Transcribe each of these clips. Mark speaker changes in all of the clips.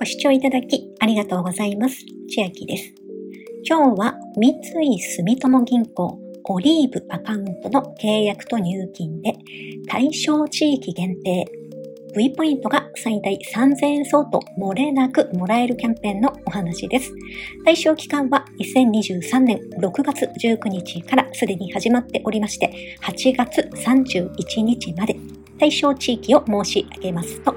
Speaker 1: ご視聴いただきありがとうございます。千秋です。今日は三井住友銀行オリーブアカウントの契約と入金で対象地域限定 V ポイントが最大3000円相当漏れなくもらえるキャンペーンのお話です。対象期間は2023年6月19日からすでに始まっておりまして8月31日まで対象地域を申し上げますと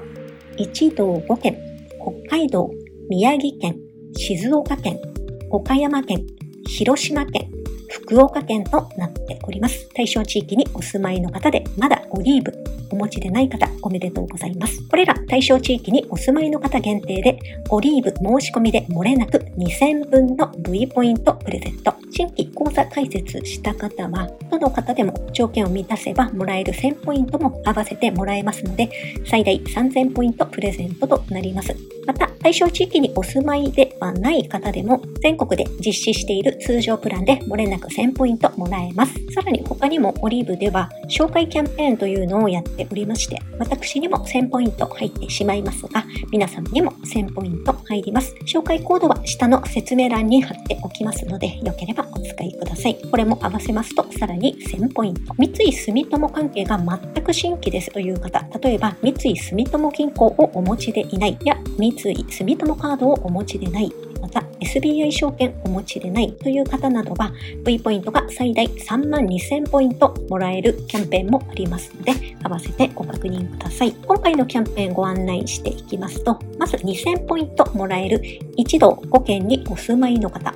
Speaker 1: 一道5県、北海道、宮城県、静岡県、岡山県、広島県、福岡県となっております。対象地域にお住まいの方で、まだオリーブお持ちでない方、おめでとうございます。これら対象地域にお住まいの方限定で、オリーブ申し込みで漏れなく2000分の V ポイントプレゼント。新規講座開設した方は、どの方でも条件を満たせばもらえる1000ポイントも合わせてもらえますので、最大3000ポイントプレゼントとなります。また、対象地域にお住まいではない方でも、全国で実施している通常プランで漏れなく1000ポイントもらえます。さらに他にもオリーブでは、紹介キャンペーンとというのをやっておりまして、私にも1000ポイント入ってしまいますが、皆様にも1000ポイント入ります。紹介コードは下の説明欄に貼っておきますので、よければお使いください。これも合わせますと、さらに1000ポイント。三井住友関係が全く新規ですという方、例えば三井住友銀行をお持ちでいないや、三井住友カードをお持ちでない、また SBI 証券お持ちでないという方などは V ポイントが最大3万2000ポイントもらえるキャンペーンもありますので合わせてご確認ください。今回のキャンペーンご案内していきますとまず2000ポイントもらえる一度5件にお住まいの方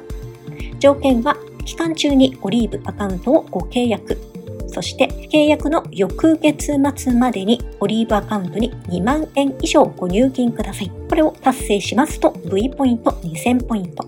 Speaker 1: 条件は期間中にオリーブアカウントをご契約そして契約の翌月末までにオリーブアカウントに2万円以上ご入金ください。これを達成しますと V ポイント2000ポイント。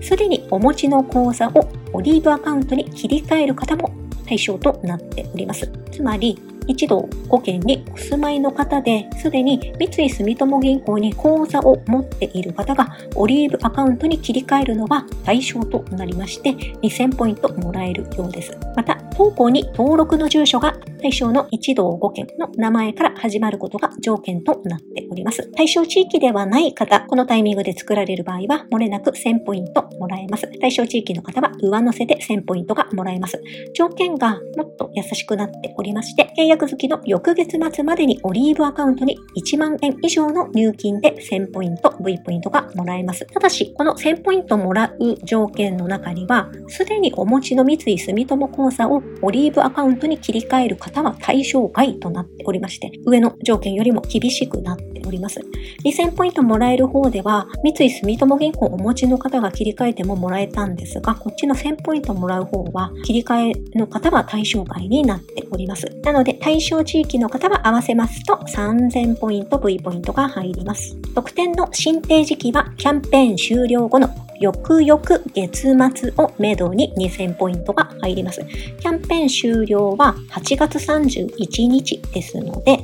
Speaker 1: すでにお持ちの口座をオリーブアカウントに切り替える方も対象となっております。つまり、一度5県にお住まいの方で、すでに三井住友銀行に口座を持っている方が、オリーブアカウントに切り替えるのは対象となりまして、2000ポイントもらえるようです。また、当行に登録の住所が対象の一道5県の名前から始まることが条件となっております。対象地域ではない方、このタイミングで作られる場合は、漏れなく1000ポイントもらえます。対象地域の方は上乗せで1000ポイントがもらえます。条件がもっと優しくなっておりまして、契約月の翌月末までにオリーブアカウントに1万円以上の入金で1000ポイント、V ポイントがもらえます。ただし、この1000ポイントもらう条件の中には、すでにお持ちの三井住友口座をオリーブアカウントに切り替える方は対象外となっておりまして、上の条件よりも厳しくなっております。2000ポイントもらえる方では、三井住友銀行をお持ちの方が切り替えてももらえたんですが、こっちの1000ポイントもらう方は、切り替えの方は対象外になっております。なので、対象地域の方は合わせますと3000ポイント V ポイントが入ります。特典の申請時期はキャンペーン終了後の翌々月末をめどに2000ポイントが入ります。キャンペーン終了は8月31日ですので、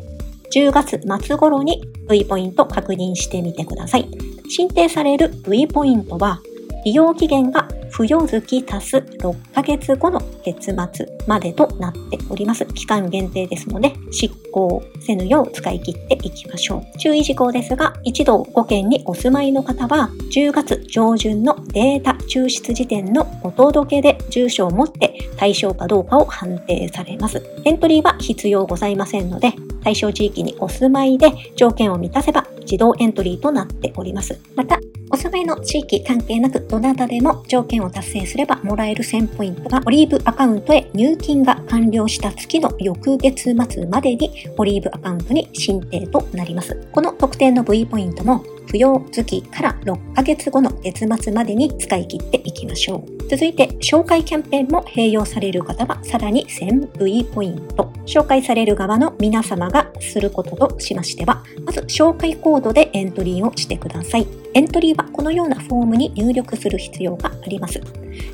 Speaker 1: 10月末頃に V ポイント確認してみてください。申請される V ポイントは、利用期限が付与月足す6ヶ月後の月末までとなっております。期間限定ですので、執行せぬよう使い切っていきましょう。注意事項ですが、一度5件にお住まいの方は、10月上旬のデータ抽出時点のお届けで住所を持って対象かどうかを判定されます。エントリーは必要ございませんので、対象地域にお住まいで条件を満たせば自動エントリーとなっております。また、お住まいの地域関係なくどなたでも条件を達成すればもらえる1000ポイントがオリーブアカウントへ入金が完了した月の翌月末までにオリーブアカウントに申請となります。この特典の V ポイントも扶養月から6ヶ月後の月末までに使い切っていきましょう。続いて、紹介キャンペーンも併用される方はさらに 1000V ポイント。紹介される側の皆様がすることとしましては、まず紹介コードでエントリーをしてください。エントリーはこのようなフォームに入力する必要があります。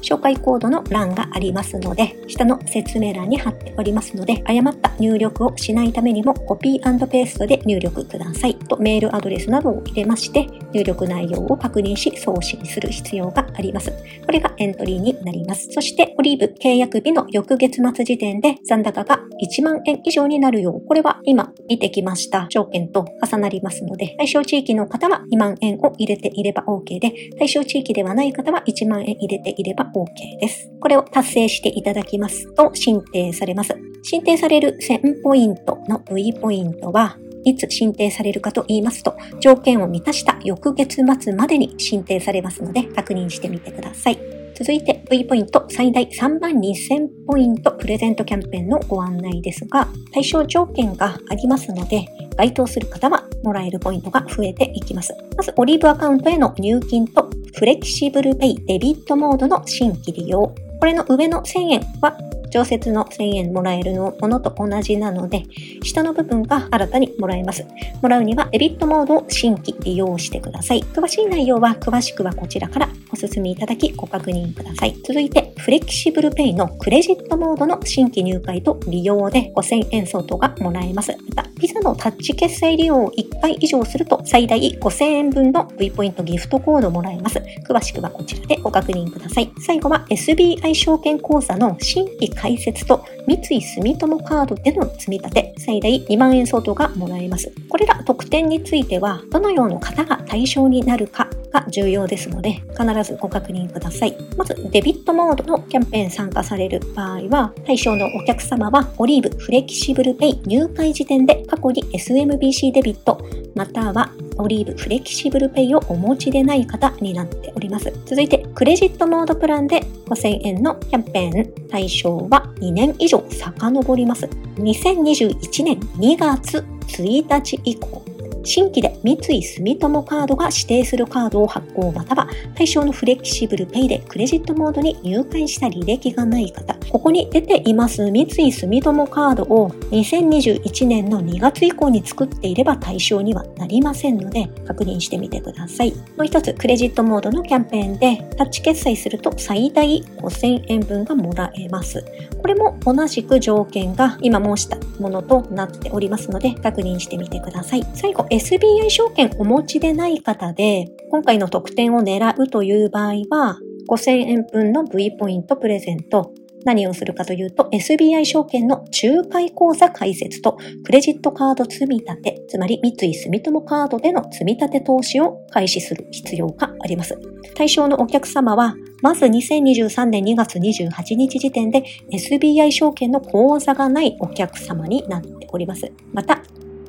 Speaker 1: 紹介コードの欄がありますので、下の説明欄に貼っておりますので、誤った入力をしないためにもコピーペーストで入力くださいとメールアドレスなどを入れまして、入力内容を確認し送信する必要があります。これがエント取りになります。そして、オリーブ契約日の翌月末時点で残高が1万円以上になるよう、これは今見てきました条件と重なりますので、対象地域の方は2万円を入れていれば OK で、対象地域ではない方は1万円入れていれば OK です。これを達成していただきますと申請されます。申請される1000ポイントの V ポイントはいつ申請されるかと言いますと、条件を満たした翌月末までに申請されますので、確認してみてください。続いて V ポイント最大3万2000ポイントプレゼントキャンペーンのご案内ですが、対象条件がありますので、該当する方はもらえるポイントが増えていきます。まず、オリーブアカウントへの入金とフレキシブルペイデビットモードの新規利用。これの上の1000円は常設の1000円もらえるものと同じなので、下の部分が新たにもらえます。もらうにはデビットモードを新規利用してください。詳しい内容は詳しくはこちらからお進みいただきご確認ください。続いて、フレキシブルペイのクレジットモードの新規入会と利用で5000円相当がもらえます。また、ピザのタッチ決済利用を1回以上すると最大5000円分の V ポイントギフトコードもらえます。詳しくはこちらでご確認ください。最後は SBI 証券口座の新規開設と三井住友カードでの積み立て、最大2万円相当がもらえます。これら特典については、どのような方が対象になるかが重要ですので、必ずご確認ください。まず、デビットモードのキャンペーン参加される場合は、対象のお客様は、オリーブフレキシブルペイ入会時点で過去に SMBC デビット、またはオリーブフレキシブルペイをお持ちでない方になっております。続いて、クレジットモードプランで5000円のキャンペーン対象は2年以上遡ります。2021年2月1日以降、新規で三井住友カードが指定するカードを発行または対象のフレキシブルペイでクレジットモードに入会した履歴がない方、ここに出ています三井住友カードを2021年の2月以降に作っていれば対象にはなりませんので確認してみてください。もう一つ、クレジットモードのキャンペーンでタッチ決済すると最大5000円分がもらえます。これも同じく条件が今申したものとなっておりますので確認してみてください。最後、SBI 証券お持ちでない方で今回の特典を狙うという場合は5000円分の V ポイントプレゼント、何をするかというと、SBI 証券の仲介口座開設と、クレジットカード積み立て、つまり三井住友カードでの積み立て投資を開始する必要があります。対象のお客様は、まず2023年2月28日時点で SBI 証券の口座がないお客様になっております。また、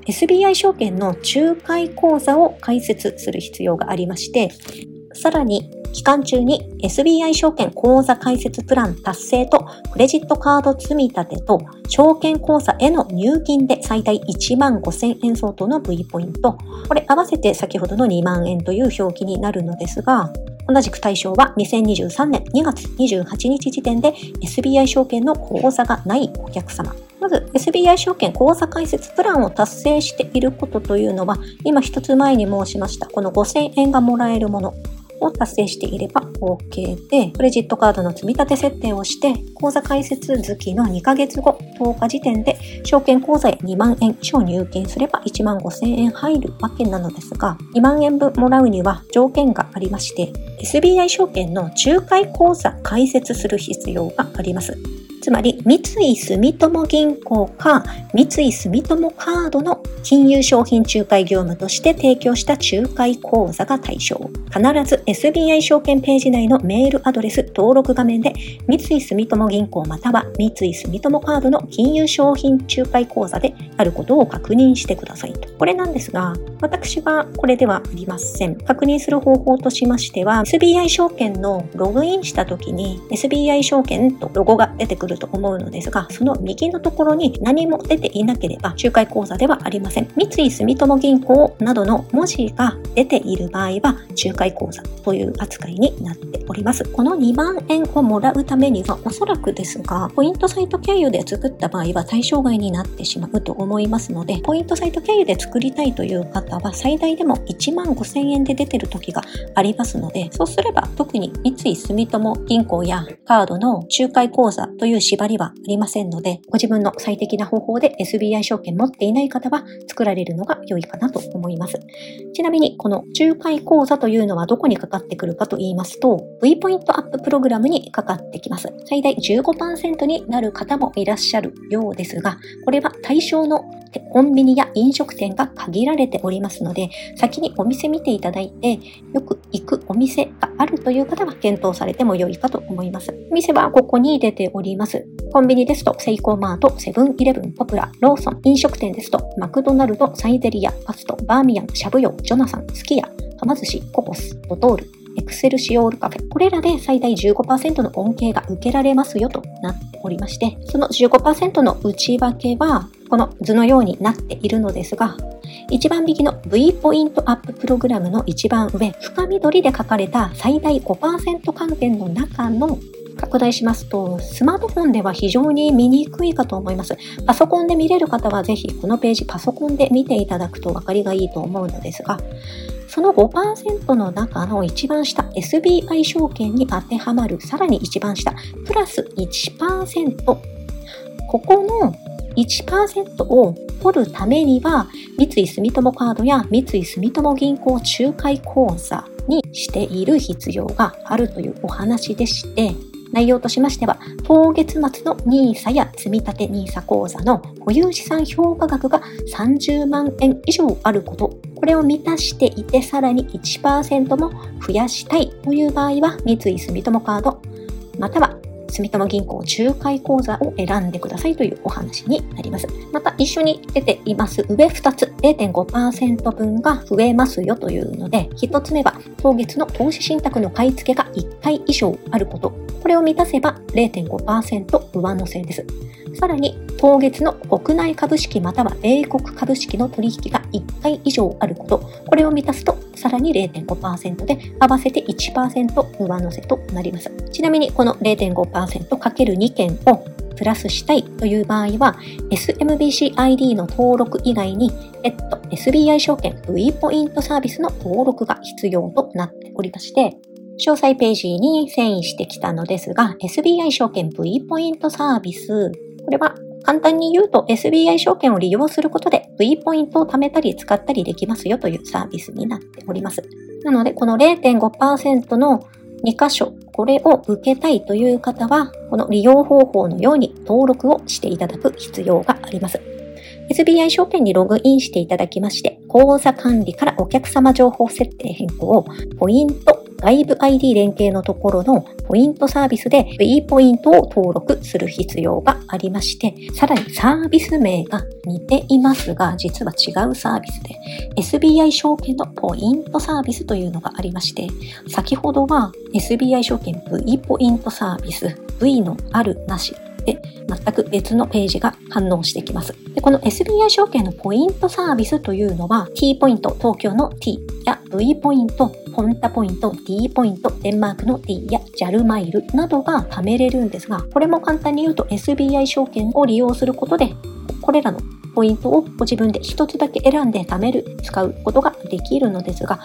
Speaker 1: SBI 証券の仲介口座を開設する必要がありまして、さらに期間中に SBI 証券口座開設プラン達成とクレジットカード積み立てと証券口座への入金で最大1万5000円相当の V ポイント。これ合わせて先ほどの2万円という表記になるのですが、同じく対象は2023年2月28日時点で SBI 証券の口座がないお客様。まず SBI 証券口座開設プランを達成していることというのは、今一つ前に申しました、この5000円がもらえるもの。を達成していれば OK で、クレジットカードの積み立て設定をして、口座開設月の2ヶ月後、10日時点で、証券口座へ2万円以上入金すれば1万5千円入るわけなのですが、2万円分もらうには条件がありまして、SBI 証券の仲介口座開設する必要があります。つまり、三井住友銀行か三井住友カードの金融商品仲介業務として提供した仲介口座が対象。必ず SBI 証券ページ内のメールアドレス登録画面で三井住友銀行または三井住友カードの金融商品仲介口座であることを確認してくださいと。これなんですが、私はこれではありません。確認する方法としましては、SBI 証券のログインした時に SBI 証券とロゴが出てくるると思うのですが、その右のところに何も出ていなければ仲介口座ではありません。三井住友銀行などの文字が出ている場合は仲介口座という扱いになっております。この2万円をもらうためにはおそらくですが、ポイントサイト経由で作った場合は対象外になってしまうと思いますので、ポイントサイト経由で作りたいという方は最大でも1万5000円で出てる時がありますので、そうすれば特に三井住友銀行やカードの仲介口座という縛りはありませんので、ご自分の最適な方法で SBI 証券持っていない方は作られるのが良いかなと思います。ちなみに、この仲介講座というのはどこにかかってくるかと言いますと、V ポイントアッププログラムにかかってきます。最大15%になる方もいらっしゃるようですが、これは対象のコンビニや飲食店が限られておりますので、先にお店見ていただいて、よく行くお店があるという方は検討されても良いかと思います。お店はここに出ております。コンビニですと、セイコーマート、セブンイレブン、ポプラ、ローソン、飲食店ですと、マクドナルド、サイゼリア、パスト、バーミヤン、シャブヨ、ジョナサン、スキヤ、はま寿司、ココス、ドトール、エクセルシオールカフェ。これらで最大15%の恩恵が受けられますよとなっておりまして、その15%の内訳は、この図のようになっているのですが、一番右の V ポイントアッププログラムの一番上、深緑で書かれた最大5%還元の中の拡大しますと、スマートフォンでは非常に見にくいかと思います。パソコンで見れる方はぜひこのページパソコンで見ていただくと分かりがいいと思うのですが、その5%の中の一番下、SBI 証券に当てはまる、さらに一番下、プラス1%。ここの1%を取るためには、三井住友カードや三井住友銀行仲介口座にしている必要があるというお話でして、内容としましては、当月末の NISA や積立 NISA 口座の保有資産評価額が30万円以上あること、これを満たしていてさらに1%も増やしたいという場合は、三井住友カード、または住友銀行仲介口座を選んでくださいというお話になります。また一緒に出ています上2つ0.5%分が増えますよというので、1つ目は当月の投資信託の買い付けが1回以上あること。これを満たせば0.5%上乗せです。さらに、当月の国内株式または米国株式の取引が1回以上あること。これを満たすと、さらに0.5%で、合わせて1%上乗せとなります。ちなみに、この 0.5%×2 件をプラスしたいという場合は、SMBCID の登録以外に、別途 SBI 証券 V ポイントサービスの登録が必要となっておりまして、詳細ページに遷移してきたのですが、SBI 証券 V ポイントサービス、これは簡単に言うと SBI 証券を利用することで V ポイントを貯めたり使ったりできますよというサービスになっております。なので、この0.5%の2箇所、これを受けたいという方は、この利用方法のように登録をしていただく必要があります。SBI 証券にログインしていただきまして、口座管理からお客様情報設定変更を、ポイント外部 ID 連携のところのポイントサービスで V ポイントを登録する必要がありまして、さらにサービス名が似ていますが、実は違うサービスで、SBI 証券のポイントサービスというのがありまして、先ほどは SBI 証券 V ポイントサービス、V のあるなしで、全く別のページが反応してきます。でこの SBI 証券のポイントサービスというのは T ポイント、東京の T や V ポイント、ポンタポイント、D ポイント、デンマークの D や JAL マイルなどが貯めれるんですが、これも簡単に言うと SBI 証券を利用することで、これらのポイントをご自分で一つだけ選んで貯める、使うことができるのですが、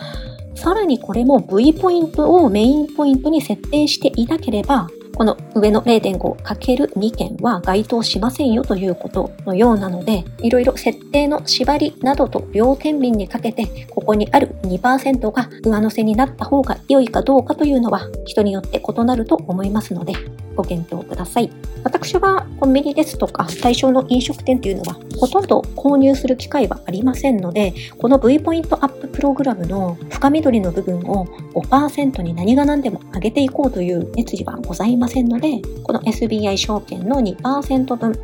Speaker 1: さらにこれも V ポイントをメインポイントに設定していなければ、この上の 0.5×2 件は該当しませんよということのようなので、いろいろ設定の縛りなどと両天秤にかけて、ここにある2%が上乗せになった方が良いかどうかというのは人によって異なると思いますので、ご検討ください。私はコンビニですとか対象の飲食店というのはほとんど購入する機会はありませんので、この V ポイントアッププログラムの深緑の部分を5%に何が何でも上げていこうという熱意はございませんので、この SBI 証券の2%分、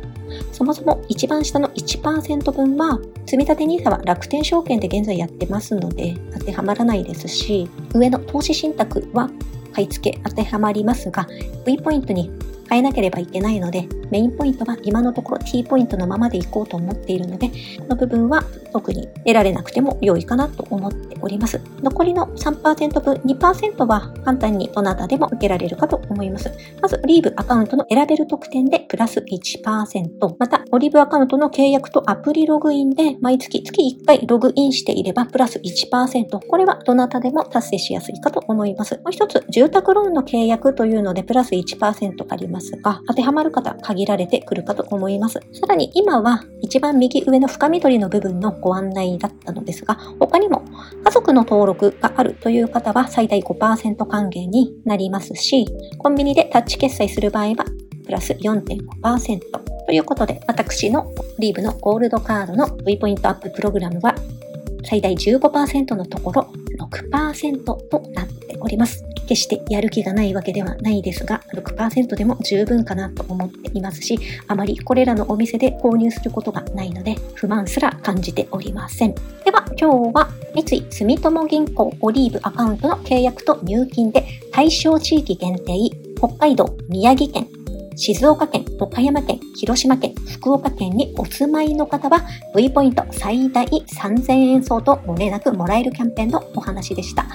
Speaker 1: そもそも一番下の1%分は、積立 NISA は楽天証券で現在やってますので当てはまらないですし、上の投資信託は買い付け当てはまりますが、V ポイントに変えなければいけないので、メインポイントは今のところ T ポイントのままでいこうと思っているので、この部分は特に得られなくても良いかなと思っております。残りの3%分、2%は簡単にどなたでも受けられるかと思います。まず、オリーブアカウントの選べる特典でプラス1%、また、オリーブアカウントの契約とアプリログインで毎月月1回ログインしていればプラス1%、これはどなたでも達成しやすいかと思います。もう一つ、住宅ローンの契約というのでプラス1%あります。ますが、当てはまる方限られてくるかと思います。さらに今は一番右上の深緑の部分のご案内だったのですが、他にも家族の登録があるという方は最大5%還元になりますし、コンビニでタッチ決済する場合はプラス4.5%ということで、私のリーブのゴールドカードの V ポイントアッププログラムは最大15%のところ6%となっております。決してやる気がないわけではないですが、6%でも十分かなと思っていますし、あまりこれらのお店で購入することがないので、不満すら感じておりません。では、今日は三井住友銀行オリーブアカウントの契約と入金で対象地域限定、北海道、宮城県、静岡県、岡山県、広島県、福岡県にお住まいの方は V ポイント最大3000円相当ご連絡もらえるキャンペーンのお話でした。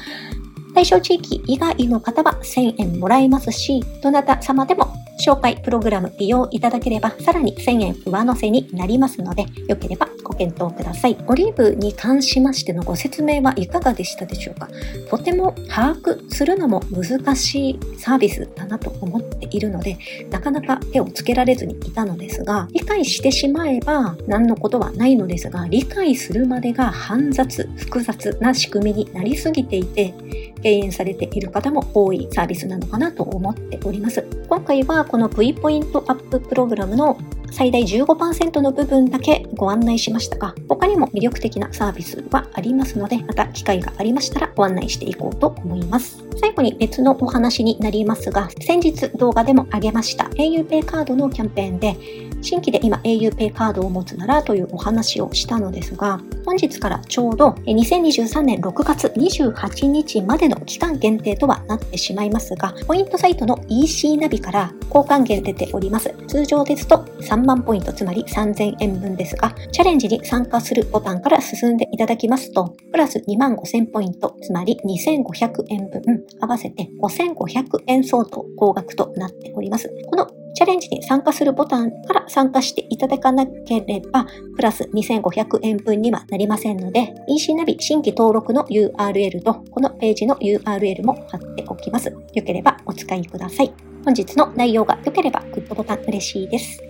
Speaker 1: 対象地域以外の方は1000円もらえますし、どなた様でも紹介プログラム利用いただければさらに1000円上乗せになりますので、よければ検討ください。オリーブに関しましてのご説明はいかがでしたでしょうか？とても把握するのも難しいサービスだなと思っているので、なかなか手をつけられずにいたのですが、理解してしまえば何のことはないのですが、理解するまでが煩雑、複雑な仕組みになりすぎていて、敬遠されている方も多いサービスなのかなと思っております。今回はこの V ポイントアッププログラムの最大15%の部分だけご案内しましたが、他にも魅力的なサービスはありますので、また機会がありましたらご案内していこうと思います。最後に別のお話になりますが、先日動画でも上げました auPay カードのキャンペーンで、新規で今 auPay カードを持つならというお話をしたのですが、本日からちょうど2023年6月28日までの期間限定とはなってしまいますが、ポイントサイトの EC ナビから交換券出ております。通常ですと3万ポイント、つまり3000円分ですが、チャレンジに参加するボタンから進んでいただきますと、プラス2万5000ポイント、つまり2500円分、合わせて5500円相当高額となっております。このチャレンジに参加するボタンから参加していただかなければ、プラス2500円分にはなりませんので、EC ナビ新規登録の URL と、このページの URL も貼っておきます。よければお使いください。本日の内容が良ければグッドボタン嬉しいです。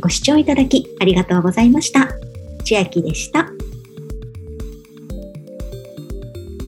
Speaker 1: ご視聴いただきありがとうございました。千秋でした。